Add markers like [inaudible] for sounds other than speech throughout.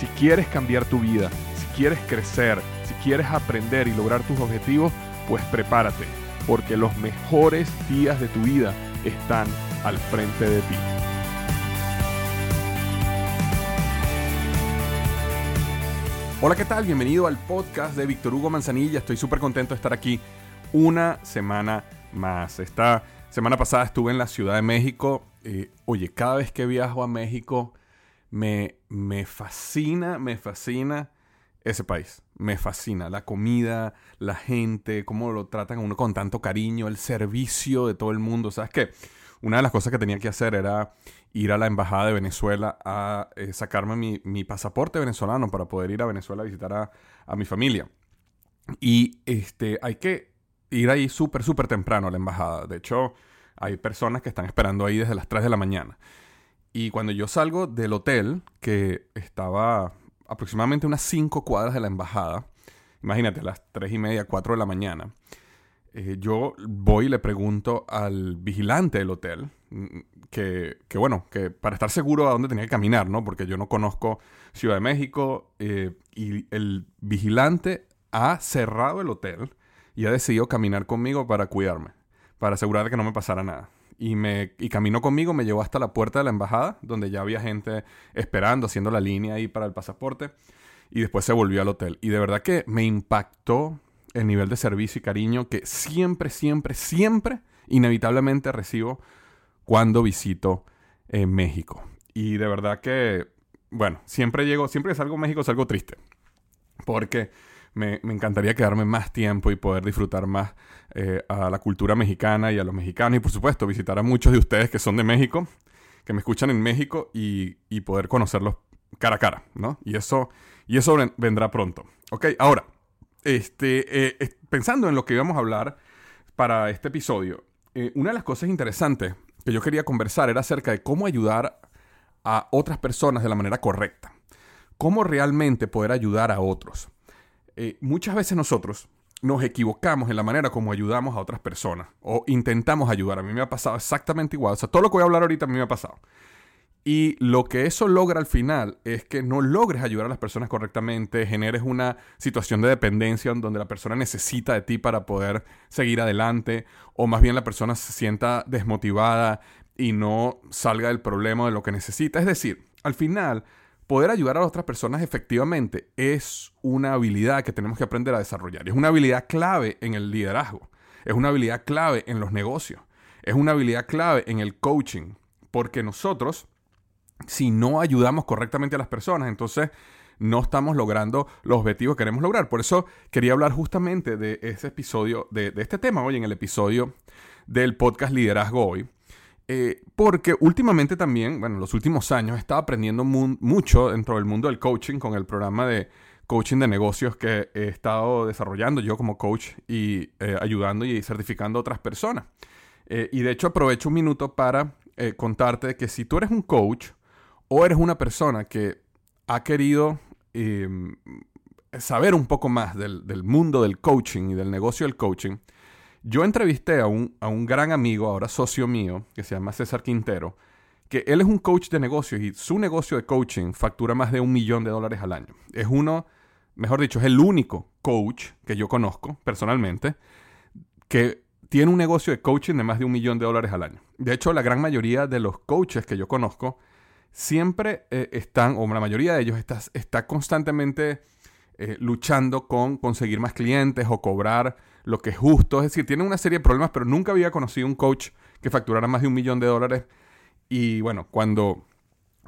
Si quieres cambiar tu vida, si quieres crecer, si quieres aprender y lograr tus objetivos, pues prepárate, porque los mejores días de tu vida están al frente de ti. Hola, ¿qué tal? Bienvenido al podcast de Víctor Hugo Manzanilla. Estoy súper contento de estar aquí una semana más. Esta semana pasada estuve en la Ciudad de México. Eh, oye, cada vez que viajo a México me, me fascina, me fascina ese país. Me fascina la comida, la gente, cómo lo tratan a uno con tanto cariño, el servicio de todo el mundo. ¿Sabes qué? Una de las cosas que tenía que hacer era ir a la embajada de Venezuela a eh, sacarme mi, pasaporte venezolano para poder ir a Venezuela a visitar a, a mi familia. Y este, hay que ir ahí súper, súper temprano a la embajada. De hecho, hay personas que están esperando ahí desde las 3 de la mañana. Y cuando yo salgo del hotel, que estaba aproximadamente unas 5 cuadras de la embajada, imagínate, a las 3 y media, 4 de la mañana, eh, yo voy y le pregunto al vigilante del hotel mm, que, que, bueno, que para estar seguro a dónde tenía que caminar, ¿no? Porque yo no conozco Ciudad de México eh, y el vigilante ha cerrado el hotel y ha decidido caminar conmigo para cuidarme, para asegurar que no me pasara nada y, me, y caminó conmigo, me llevó hasta la puerta de la embajada, donde ya había gente esperando, haciendo la línea ahí para el pasaporte, y después se volvió al hotel. Y de verdad que me impactó el nivel de servicio y cariño que siempre, siempre, siempre, inevitablemente recibo cuando visito eh, México. Y de verdad que, bueno, siempre llego, siempre que salgo a México salgo triste. Porque me, encantaría quedarme más tiempo y poder disfrutar más eh, a la cultura mexicana y a los mexicanos. Y por supuesto, visitar a muchos de ustedes que son de México, que me escuchan en México y, poder conocerlos cara a cara, ¿no? Y eso, y eso vendrá pronto. Ok, ahora, este, eh, pensando en lo que íbamos a hablar para este episodio, eh, una de las cosas interesantes que yo quería conversar era acerca de cómo ayudar a otras personas de la manera correcta. Cómo realmente poder ayudar a otros. Eh, muchas veces nosotros nos equivocamos en la manera como ayudamos a otras personas o intentamos ayudar. A mí me ha pasado exactamente igual. O sea, todo lo que voy a hablar ahorita a mí me ha pasado. Y lo que eso logra al final es que no logres ayudar a las personas correctamente, generes una situación de dependencia donde la persona necesita de ti para poder seguir adelante, o más bien la persona se sienta desmotivada y no salga del problema de lo que necesita. Es decir, al final poder ayudar a otras personas efectivamente es una habilidad que tenemos que aprender a desarrollar. Es una habilidad clave en el liderazgo. Es una habilidad clave en los negocios. Es una habilidad clave en el coaching. Porque nosotros, si no ayudamos correctamente a las personas, entonces no estamos logrando los objetivos que queremos lograr. Por eso quería hablar justamente de ese episodio, de, de este tema hoy en el episodio del podcast Liderazgo Hoy. Eh, porque últimamente también, bueno, en los últimos años he estado aprendiendo mucho dentro del mundo del coaching con el programa de coaching de negocios que he estado desarrollando yo como coach y eh, ayudando y certificando a otras personas. Eh, y de hecho aprovecho un minuto para contarte que si tú eres un coach o eres una persona que ha querido em, saber un poco más del, del mundo del coaching y del negocio del coaching, yo entrevisté a un, a un gran amigo, ahora socio mío, que se llama César Quintero, que él es un coach de negocios y su negocio de coaching factura más de un millón de dólares al año. Es uno, mejor dicho, es el único coach que yo conozco personalmente que tiene un negocio de coaching de más de un millón de dólares al año. De hecho, la gran mayoría de los coaches que yo conozco siempre eh, están, o la mayoría de ellos está, está constantemente eh, luchando con conseguir más clientes o cobrar lo que es justo. Es decir, tiene una serie de problemas, pero nunca había conocido un coach que facturara más de un millón de dólares. Y bueno, cuando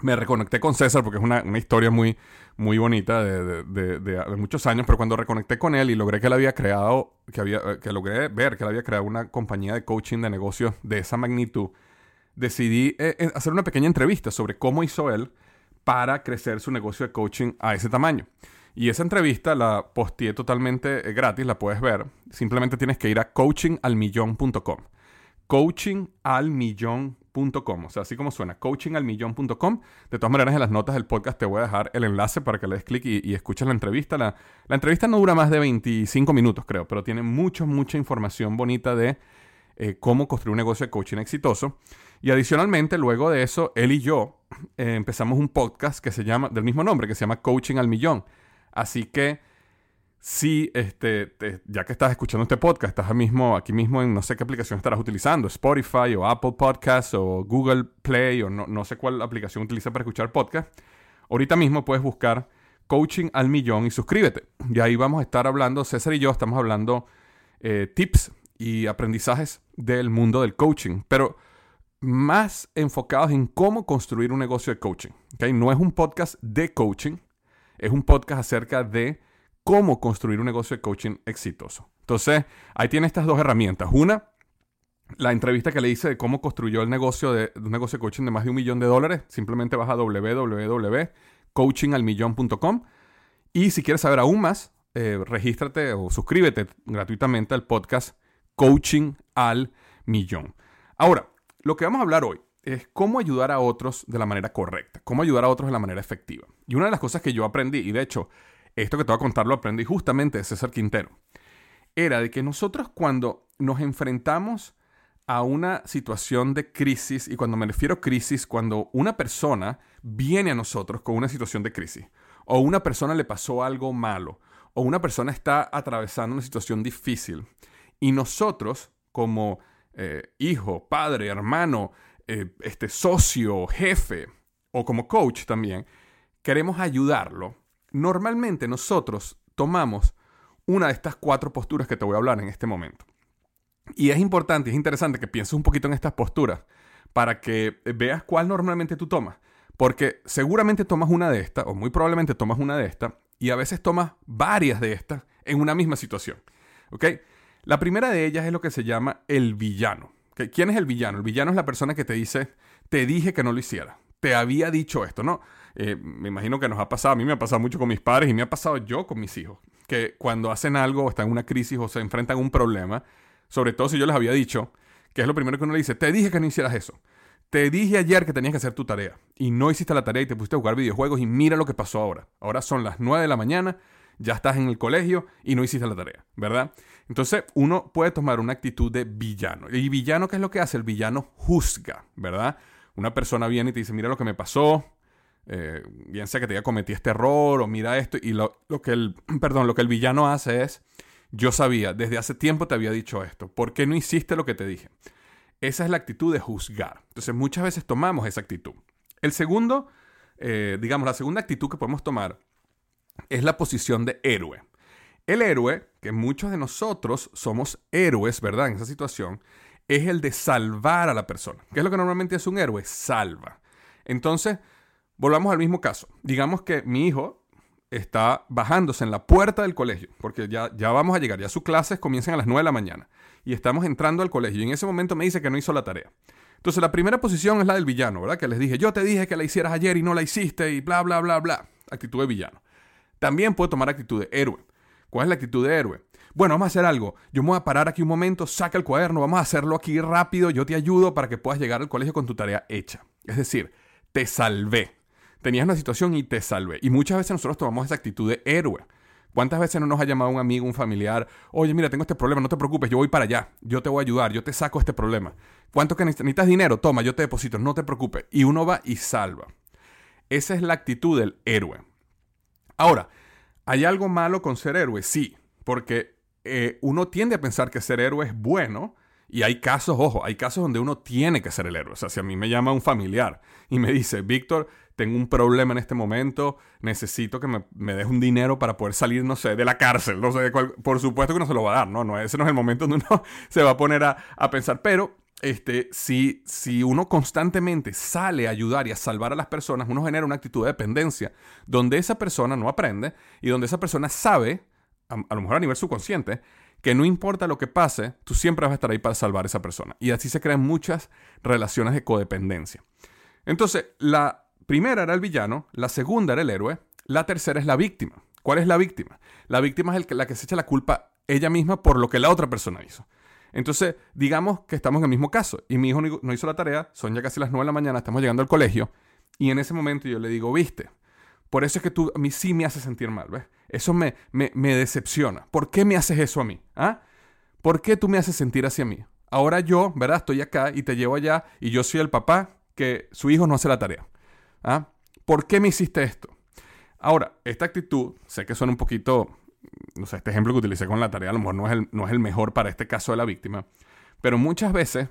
me reconecté con César, porque es una, historia muy, muy bonita de, muchos años, pero cuando reconecté con él y logré que él había creado, que, había, que logré ver que él había creado una compañía de coaching de negocios de esa magnitud, decidí eh, eh, hacer una pequeña entrevista sobre cómo hizo él para crecer su negocio de coaching a ese tamaño. Y esa entrevista la posteé totalmente eh, gratis, la puedes ver. Simplemente tienes que ir a coachingalmillón.com. Coachingalmillón.com. O sea, así como suena, coachingalmillón.com. De todas maneras, en las notas del podcast te voy a dejar el enlace para que le des clic y, escuches la entrevista. La, la, entrevista no dura más de 25 minutos, creo, pero tiene mucha, mucha información bonita de eh, cómo construir un negocio de coaching exitoso. Y adicionalmente, luego de eso, él y yo eh, empezamos un podcast que se llama, del mismo nombre, que se llama Coaching al Millón. Así que si este, ya que estás escuchando este podcast, estás mismo, aquí mismo en no sé qué aplicación estarás utilizando, Spotify o Apple Podcasts o Google Play o no, no sé cuál aplicación utiliza para escuchar podcast, ahorita mismo puedes buscar Coaching al Millón y suscríbete. Y ahí vamos a estar hablando, César y yo estamos hablando eh, tips y aprendizajes del mundo del coaching, pero más enfocados en cómo construir un negocio de coaching. ¿okay? No es un podcast de coaching, es un podcast acerca de cómo construir un negocio de coaching exitoso. Entonces, ahí tiene estas dos herramientas. Una, la entrevista que le hice de cómo construyó el negocio de, un negocio de coaching de más de un millón de dólares. Simplemente vas a www.coachingalmillón.com y si quieres saber aún más, eh, regístrate o suscríbete gratuitamente al podcast Coaching al Millón. Ahora, lo que vamos a hablar hoy es cómo ayudar a otros de la manera correcta, cómo ayudar a otros de la manera efectiva. Y una de las cosas que yo aprendí, y de hecho, esto que te voy a contar lo aprendí justamente de César Quintero, era de que nosotros cuando nos enfrentamos a una situación de crisis, y cuando me refiero a crisis, cuando una persona viene a nosotros con una situación de crisis, o una persona le pasó algo malo, o una persona está atravesando una situación difícil, y nosotros, como eh, hijo, padre, hermano, eh, este socio, jefe o como coach también, queremos ayudarlo, normalmente nosotros tomamos una de estas cuatro posturas que te voy a hablar en este momento. Y es importante, es interesante que pienses un poquito en estas posturas para que veas cuál normalmente tú tomas. Porque seguramente tomas una de estas, o muy probablemente tomas una de estas, y a veces tomas varias de estas en una misma situación. ¿Ok? La primera de ellas es lo que se llama el villano. ¿Quién es el villano? El villano es la persona que te dice, te dije que no lo hiciera, te había dicho esto, ¿no? Eh, me imagino que nos ha pasado, a mí me ha pasado mucho con mis padres y me ha pasado yo con mis hijos, que cuando hacen algo o están en una crisis o se enfrentan a un problema, sobre todo si yo les había dicho, que es lo primero que uno le dice, te dije que no hicieras eso. Te dije ayer que tenías que hacer tu tarea y no hiciste la tarea y te pusiste a jugar videojuegos y mira lo que pasó ahora. Ahora son las 9 de la mañana ya estás en el colegio y no hiciste la tarea, ¿verdad? Entonces uno puede tomar una actitud de villano. ¿Y villano qué es lo que hace? El villano juzga, ¿verdad? Una persona viene y te dice, mira lo que me pasó, eh, bien sea que te haya cometido este error o mira esto, y lo, que el, [clears throat] perdón, lo que el villano hace es, yo sabía, desde hace tiempo te había dicho esto, ¿por qué no hiciste lo que te dije? Esa es la actitud de juzgar. Entonces muchas veces tomamos esa actitud. El segundo, eh, digamos, la segunda actitud que podemos tomar es la posición de héroe. El héroe, que muchos de nosotros somos héroes, ¿verdad? En esa situación, es el de salvar a la persona. ¿Qué es lo que normalmente es un héroe? Salva. Entonces, volvamos al mismo caso. Digamos que mi hijo está bajándose en la puerta del colegio, porque ya, ya vamos a llegar, ya sus clases comienzan a las 9 de la mañana, y estamos entrando al colegio, y en ese momento me dice que no hizo la tarea. Entonces, la primera posición es la del villano, ¿verdad? Que les dije, yo te dije que la hicieras ayer y no la hiciste, y bla, bla, bla, bla. Actitud de villano. También puede tomar actitud de héroe. ¿Cuál es la actitud de héroe? Bueno, vamos a hacer algo. Yo me voy a parar aquí un momento, saca el cuaderno, vamos a hacerlo aquí rápido, yo te ayudo para que puedas llegar al colegio con tu tarea hecha. Es decir, te salvé. Tenías una situación y te salvé. Y muchas veces nosotros tomamos esa actitud de héroe. ¿Cuántas veces no nos ha llamado un amigo, un familiar? Oye, mira, tengo este problema, no te preocupes, yo voy para allá, yo te voy a ayudar, yo te saco este problema. ¿Cuánto que necesitas dinero? Toma, yo te deposito, no te preocupes. Y uno va y salva. Esa es la actitud del héroe. Ahora, ¿hay algo malo con ser héroe? Sí, porque eh, uno tiende a pensar que ser héroe es bueno. Y hay casos, ojo, hay casos donde uno tiene que ser el héroe. O sea, si a mí me llama un familiar y me dice, Víctor, tengo un problema en este momento, necesito que me, me des un dinero para poder salir, no sé, de la cárcel, no sé, de cuál, por supuesto que no se lo va a dar, ¿no? no ese no es el momento donde uno [laughs] se va a poner a, a pensar, pero este, si, si uno constantemente sale a ayudar y a salvar a las personas, uno genera una actitud de dependencia donde esa persona no aprende y donde esa persona sabe, a, lo mejor a nivel subconsciente, que no importa lo que pase, tú siempre vas a estar ahí para salvar a esa persona. Y así se crean muchas relaciones de codependencia. Entonces, la primera era el villano, la segunda era el héroe, la tercera es la víctima. ¿Cuál es la víctima? La víctima es la que se echa la culpa ella misma por lo que la otra persona hizo. Entonces, digamos que estamos en el mismo caso y mi hijo no hizo la tarea, son ya casi las 9 de la mañana, estamos llegando al colegio y en ese momento yo le digo, viste, por eso es que tú a mí sí me hace sentir mal, ¿ves? Eso me, me, me decepciona. ¿Por qué me haces eso a mí? ¿Ah? ¿Por qué tú me haces sentir así a mí? Ahora yo, ¿verdad? Estoy acá y te llevo allá y yo soy el papá que su hijo no hace la tarea. ¿Ah? ¿Por qué me hiciste esto? Ahora, esta actitud, sé que suena un poquito, no sé, este ejemplo que utilicé con la tarea a lo mejor no es el, no es el mejor para este caso de la víctima, pero muchas veces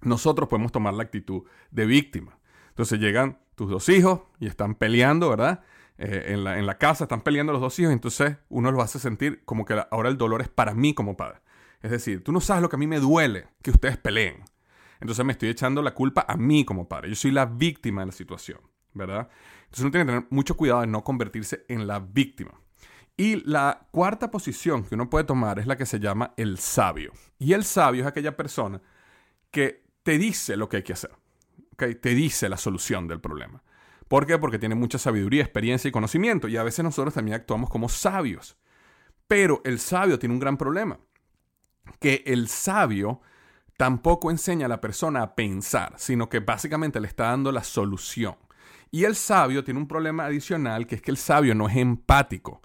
nosotros podemos tomar la actitud de víctima. Entonces llegan tus dos hijos y están peleando, ¿verdad? Eh, en, la, en, la, casa están peleando los dos hijos, entonces uno los hace sentir como que ahora el dolor es para mí como padre. Es decir, tú no sabes lo que a mí me duele que ustedes peleen. Entonces me estoy echando la culpa a mí como padre. Yo soy la víctima de la situación, ¿verdad? Entonces uno tiene que tener mucho cuidado de no convertirse en la víctima. Y la cuarta posición que uno puede tomar es la que se llama el sabio. Y el sabio es aquella persona que te dice lo que hay que hacer. Te dice la solución del problema. ¿Por qué? Porque tiene mucha sabiduría, experiencia y conocimiento. Y a veces nosotros también actuamos como sabios. Pero el sabio tiene un gran problema. Que el sabio tampoco enseña a la persona a pensar, sino que básicamente le está dando la solución. Y el sabio tiene un problema adicional, que es que el sabio no es empático.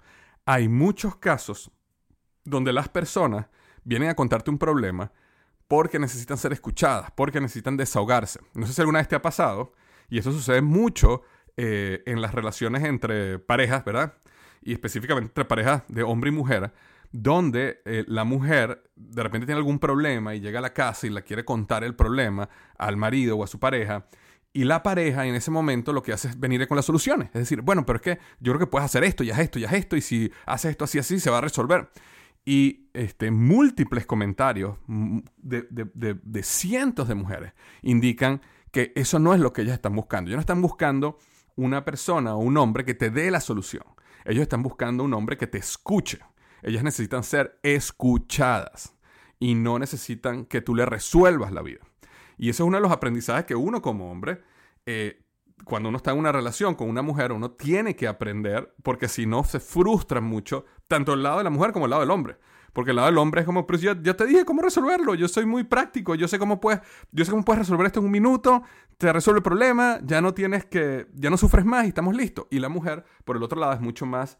Hay muchos casos donde las personas vienen a contarte un problema porque necesitan ser escuchadas, porque necesitan desahogarse. No sé si alguna vez te ha pasado, y eso sucede mucho eh, en las relaciones entre parejas, ¿verdad? Y específicamente entre parejas de hombre y mujer, donde eh, la mujer de repente tiene algún problema y llega a la casa y le quiere contar el problema al marido o a su pareja. Y la pareja en ese momento lo que hace es venir con las soluciones. Es decir, bueno, pero es que yo creo que puedes hacer esto, y haz esto, y haz esto, y si haces esto así, así, se va a resolver. Y este, múltiples comentarios de, de cientos de mujeres indican que eso no es lo que ellas están buscando. Ellos no están buscando una persona o un hombre que te dé la solución. Ellos están buscando un hombre que te escuche. Ellas necesitan ser escuchadas y no necesitan que tú le resuelvas la vida. Y ese es uno de los aprendizajes que uno como hombre, eh, cuando uno está en una relación con una mujer, uno tiene que aprender, porque si no se frustran mucho, tanto el lado de la mujer como el lado del hombre. Porque el lado del hombre es como, pero yo, te dije cómo resolverlo, yo soy muy práctico, yo sé cómo puedes, yo sé cómo puedes resolver esto en un minuto, te resuelve el problema, ya no tienes que, ya no sufres más y estamos listos. Y la mujer, por el otro lado, es mucho más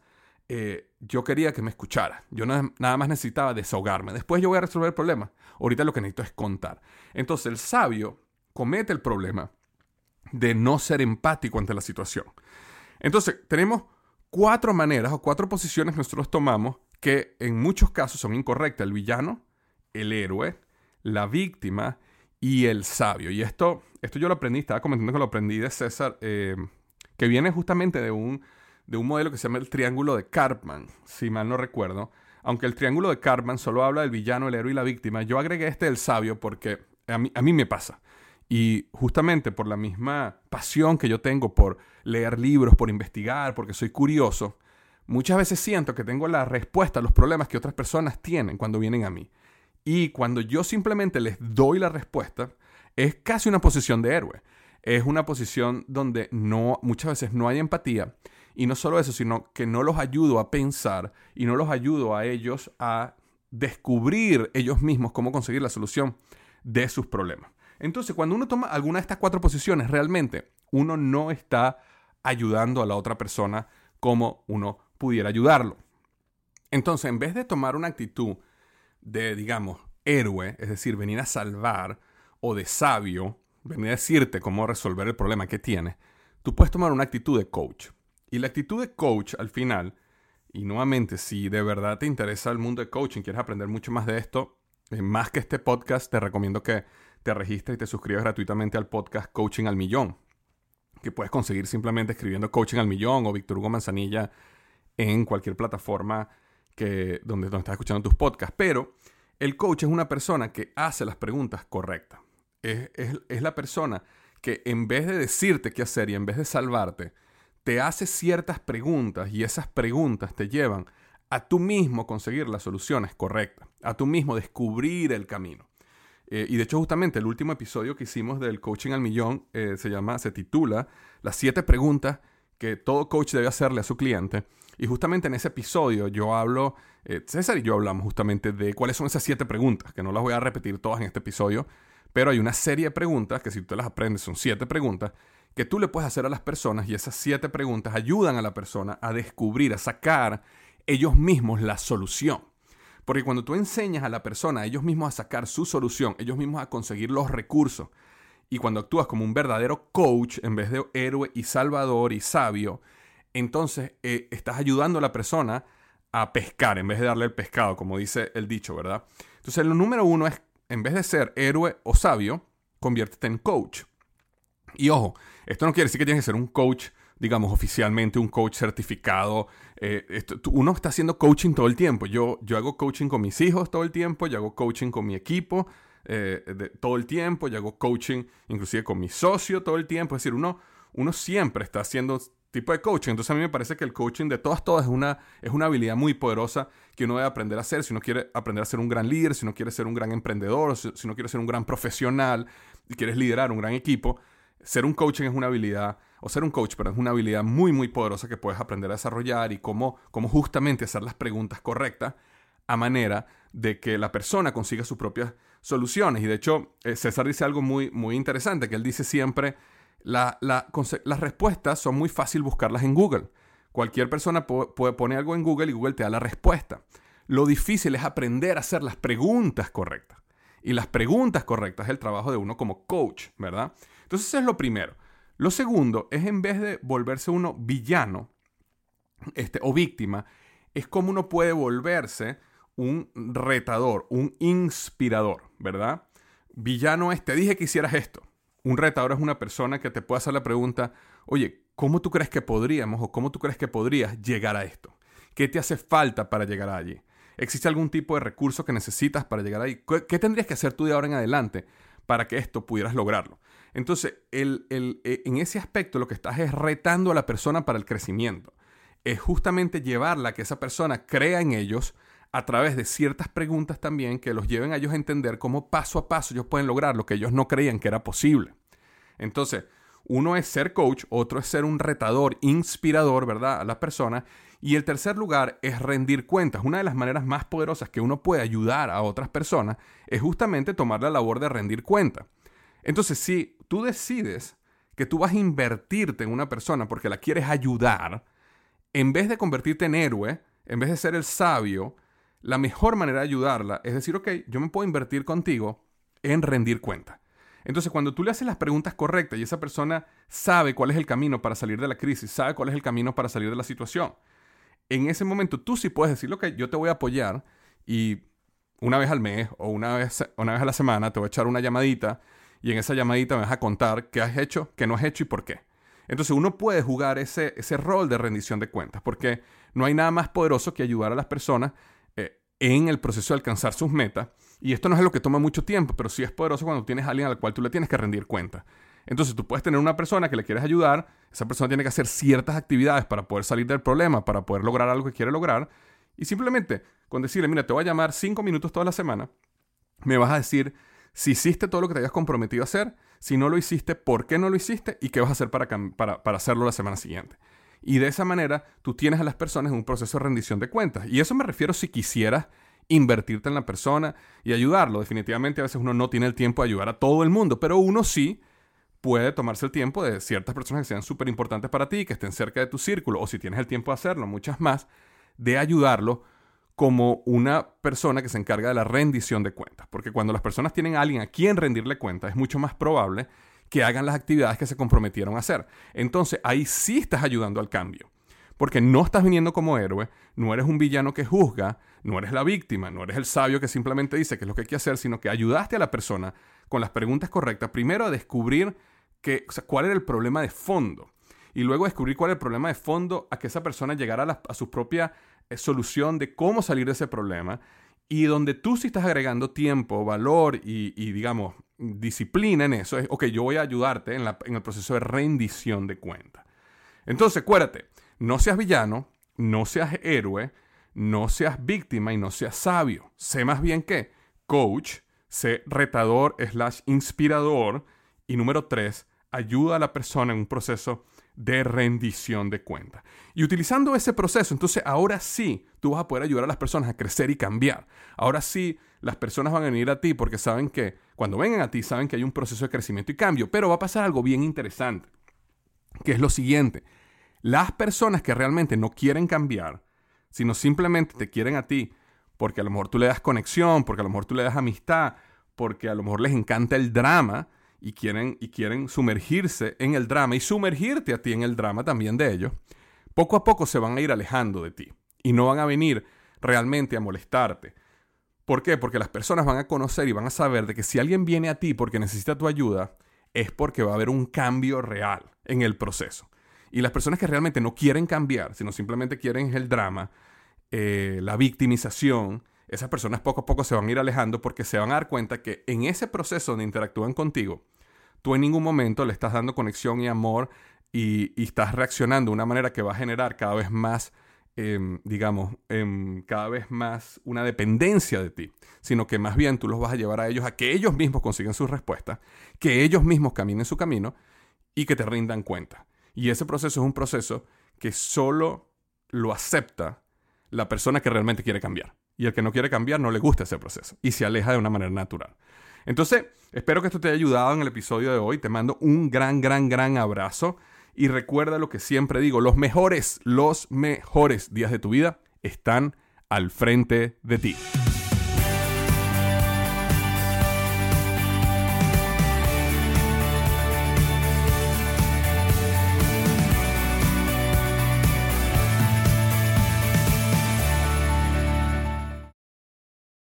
eh, yo quería que me escuchara. Yo nada más necesitaba desahogarme. Después yo voy a resolver el problema. Ahorita lo que necesito es contar. Entonces el sabio comete el problema de no ser empático ante la situación. Entonces tenemos cuatro maneras o cuatro posiciones que nosotros tomamos que en muchos casos son incorrectas. El villano, el héroe, la víctima y el sabio. Y esto, esto yo lo aprendí, estaba comentando que lo aprendí de César, eh, que viene justamente de un de un modelo que se llama el triángulo de Karpman, si mal no recuerdo. Aunque el triángulo de Karpman solo habla del villano, el héroe y la víctima, yo agregué este del sabio porque a mí, a mí me pasa. Y justamente por la misma pasión que yo tengo por leer libros, por investigar, porque soy curioso, muchas veces siento que tengo la respuesta a los problemas que otras personas tienen cuando vienen a mí. Y cuando yo simplemente les doy la respuesta, es casi una posición de héroe. Es una posición donde no, muchas veces no hay empatía y no solo eso, sino que no los ayudo a pensar y no los ayudo a ellos a descubrir ellos mismos cómo conseguir la solución de sus problemas. Entonces, cuando uno toma alguna de estas cuatro posiciones, realmente uno no está ayudando a la otra persona como uno pudiera ayudarlo. Entonces, en vez de tomar una actitud de, digamos, héroe, es decir, venir a salvar, o de sabio, venir a decirte cómo resolver el problema que tienes, tú puedes tomar una actitud de coach. Y la actitud de coach al final, y nuevamente, si de verdad te interesa el mundo de coaching, quieres aprender mucho más de esto, eh, más que este podcast, te recomiendo que te registres y te suscribas gratuitamente al podcast Coaching al Millón, que puedes conseguir simplemente escribiendo Coaching al Millón o Víctor Hugo Manzanilla en cualquier plataforma que, donde, donde estás escuchando tus podcasts. Pero el coach es una persona que hace las preguntas correctas. Es, es la persona que en vez de decirte qué hacer y en vez de salvarte, te hace ciertas preguntas y esas preguntas te llevan a tú mismo conseguir las soluciones correctas, a tú mismo descubrir el camino. Eh, y de hecho, justamente el último episodio que hicimos del coaching al millón eh, se llama, se titula Las siete preguntas que todo coach debe hacerle a su cliente. Y justamente en ese episodio yo hablo, eh, César y yo hablamos justamente de cuáles son esas siete preguntas, que no las voy a repetir todas en este episodio, pero hay una serie de preguntas que si tú las aprendes son siete preguntas que tú le puedes hacer a las personas y esas siete preguntas ayudan a la persona a descubrir, a sacar ellos mismos la solución. Porque cuando tú enseñas a la persona, a ellos mismos a sacar su solución, ellos mismos a conseguir los recursos, y cuando actúas como un verdadero coach en vez de héroe y salvador y sabio, entonces eh, estás ayudando a la persona a pescar en vez de darle el pescado, como dice el dicho, ¿verdad? Entonces, lo número uno es, en vez de ser héroe o sabio, conviértete en coach. Y ojo, esto no quiere decir que tienes que ser un coach, digamos, oficialmente, un coach certificado. Eh, uno está haciendo coaching todo el tiempo. Yo, yo hago coaching con mis hijos todo el tiempo, yo hago coaching con mi equipo, eh, de, todo el tiempo, yo hago coaching inclusive con mi socio todo el tiempo. Es decir, uno, uno siempre está haciendo tipo de coaching. Entonces a mí me parece que el coaching de todas, todas es una, es una habilidad muy poderosa que uno debe aprender a hacer si uno quiere aprender a ser un gran líder, si uno quiere ser un gran emprendedor, si, si uno quiere ser un gran profesional y quieres liderar un gran equipo. Ser un coaching es una habilidad, o ser un coach, pero es una habilidad muy, muy poderosa que puedes aprender a desarrollar y cómo, cómo justamente hacer las preguntas correctas a manera de que la persona consiga sus propias soluciones. Y de hecho, eh, César dice algo muy, muy interesante, que él dice siempre, la, las respuestas son muy fácil buscarlas en Google. Cualquier persona puede poner algo en Google y Google te da la respuesta. Lo difícil es aprender a hacer las preguntas correctas. Y las preguntas correctas es el trabajo de uno como coach, ¿verdad? Entonces eso es lo primero. Lo segundo es en vez de volverse uno villano este, o víctima, es como uno puede volverse un retador, un inspirador, ¿verdad? Villano es, te dije que hicieras esto. Un retador es una persona que te puede hacer la pregunta, oye, ¿cómo tú crees que podríamos o cómo tú crees que podrías llegar a esto? ¿Qué te hace falta para llegar allí? ¿Existe algún tipo de recurso que necesitas para llegar ahí? ¿Qué tendrías que hacer tú de ahora en adelante para que esto pudieras lograrlo? Entonces, el, eh, en ese aspecto lo que estás es retando a la persona para el crecimiento. Es justamente llevarla a que esa persona crea en ellos, a través de ciertas preguntas también que los lleven a ellos a entender cómo paso a paso ellos pueden lograr lo que ellos no creían que era posible. Entonces, uno es ser coach, otro es ser un retador, inspirador, ¿verdad? A la persona. Y el tercer lugar es rendir cuentas. Una de las maneras más poderosas que uno puede ayudar a otras personas es justamente tomar la labor de rendir cuentas. Entonces, si tú decides que tú vas a invertirte en una persona porque la quieres ayudar, en vez de convertirte en héroe, en vez de ser el sabio, la mejor manera de ayudarla es decir, ok, yo me puedo invertir contigo en rendir cuenta. Entonces, cuando tú le haces las preguntas correctas y esa persona sabe cuál es el camino para salir de la crisis, sabe cuál es el camino para salir de la situación, en ese momento tú sí puedes decir, ok, yo te voy a apoyar y una vez al mes o una vez, una vez a la semana te voy a echar una llamadita y en esa llamadita me vas a contar qué has hecho, qué no has hecho y por qué. Entonces uno puede jugar ese, ese rol de rendición de cuentas porque no hay nada más poderoso que ayudar a las personas en el proceso de alcanzar sus metas. Y esto no es lo que toma mucho tiempo, pero sí es poderoso cuando tienes a alguien al cual tú le tienes que rendir cuenta. Entonces tú puedes tener una persona que le quieres ayudar, esa persona tiene que hacer ciertas actividades para poder salir del problema, para poder lograr algo que quiere lograr. Y simplemente con decirle, mira, te voy a llamar cinco minutos toda la semana, me vas a decir si hiciste todo lo que te habías comprometido a hacer, si no lo hiciste, por qué no lo hiciste y qué vas a hacer para, para, para hacerlo la semana siguiente. Y de esa manera tú tienes a las personas en un proceso de rendición de cuentas. Y eso me refiero si quisieras invertirte en la persona y ayudarlo. Definitivamente a veces uno no tiene el tiempo de ayudar a todo el mundo, pero uno sí puede tomarse el tiempo de ciertas personas que sean súper importantes para ti, que estén cerca de tu círculo, o si tienes el tiempo de hacerlo, muchas más, de ayudarlo como una persona que se encarga de la rendición de cuentas. Porque cuando las personas tienen a alguien a quien rendirle cuentas, es mucho más probable que hagan las actividades que se comprometieron a hacer. Entonces ahí sí estás ayudando al cambio. Porque no estás viniendo como héroe, no eres un villano que juzga, no eres la víctima, no eres el sabio que simplemente dice qué es lo que hay que hacer, sino que ayudaste a la persona con las preguntas correctas, primero a descubrir que, cuál era el problema de fondo y luego descubrir cuál era el problema de fondo a que esa persona llegara a, su propia eh, solución de cómo salir de ese problema y donde tú sí estás agregando tiempo, valor y, digamos, disciplina en eso, es, ok, yo voy a ayudarte en, el proceso de rendición de cuenta. Entonces, acuérdate, no seas villano, no seas héroe, no seas víctima y no seas sabio. Sé más bien que coach, sé retador slash inspirador. Y número tres, ayuda a la persona en un proceso de rendición de cuenta. Y utilizando ese proceso, entonces ahora sí, tú vas a poder ayudar a las personas a crecer y cambiar. Ahora sí, las personas van a venir a ti porque saben que cuando vengan a ti, saben que hay un proceso de crecimiento y cambio. Pero va a pasar algo bien interesante, que es lo siguiente. Las personas que realmente no quieren cambiar, sino simplemente te quieren a ti porque a lo mejor tú le das conexión, porque a lo mejor tú le das amistad, porque a lo mejor les encanta el drama y quieren, y quieren sumergirse en el drama y sumergirte a ti en el drama también de ellos, poco a poco se van a ir alejando de ti y no van a venir realmente a molestarte. ¿Por qué? Porque las personas van a conocer y van a saber de que si alguien viene a ti porque necesita tu ayuda, es porque va a haber un cambio real en el proceso. Y las personas que realmente no quieren cambiar, sino simplemente quieren el drama, eh, la victimización, esas personas poco a poco se van a ir alejando porque se van a dar cuenta que en ese proceso donde interactúan contigo, tú en ningún momento le estás dando conexión y amor y, estás reaccionando de una manera que va a generar cada vez más, em, digamos, em, cada vez más una dependencia de ti, sino que más bien tú los vas a llevar a ellos a que ellos mismos consigan sus respuestas, que ellos mismos caminen su camino y que te rindan cuenta. Y ese proceso es un proceso que solo lo acepta la persona que realmente quiere cambiar. Y el que no quiere cambiar no le gusta ese proceso y se aleja de una manera natural. Entonces, espero que esto te haya ayudado en el episodio de hoy. Te mando un gran, gran, gran abrazo. Y recuerda lo que siempre digo, los mejores, los mejores días de tu vida están al frente de ti.